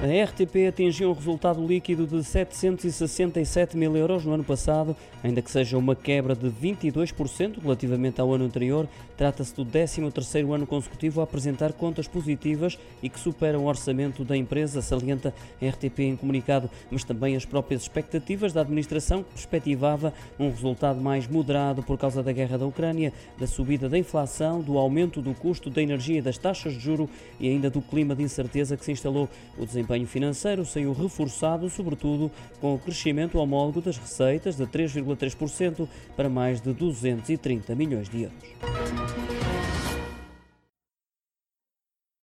A RTP atingiu um resultado líquido de 767 mil euros no ano passado, ainda que seja uma quebra de 22% relativamente ao ano anterior. Trata-se do 13º ano consecutivo a apresentar contas positivas e que superam o orçamento da empresa, salienta a RTP em comunicado, mas também as próprias expectativas da administração, que perspectivava um resultado mais moderado por causa da guerra da Ucrânia, da subida da inflação, do aumento do custo da energia e das taxas de juro e ainda do clima de incerteza que se instalou. O desempenho financeiro saiu reforçado, sobretudo com o crescimento homólogo das receitas de 3,3% para mais de 230 milhões de euros.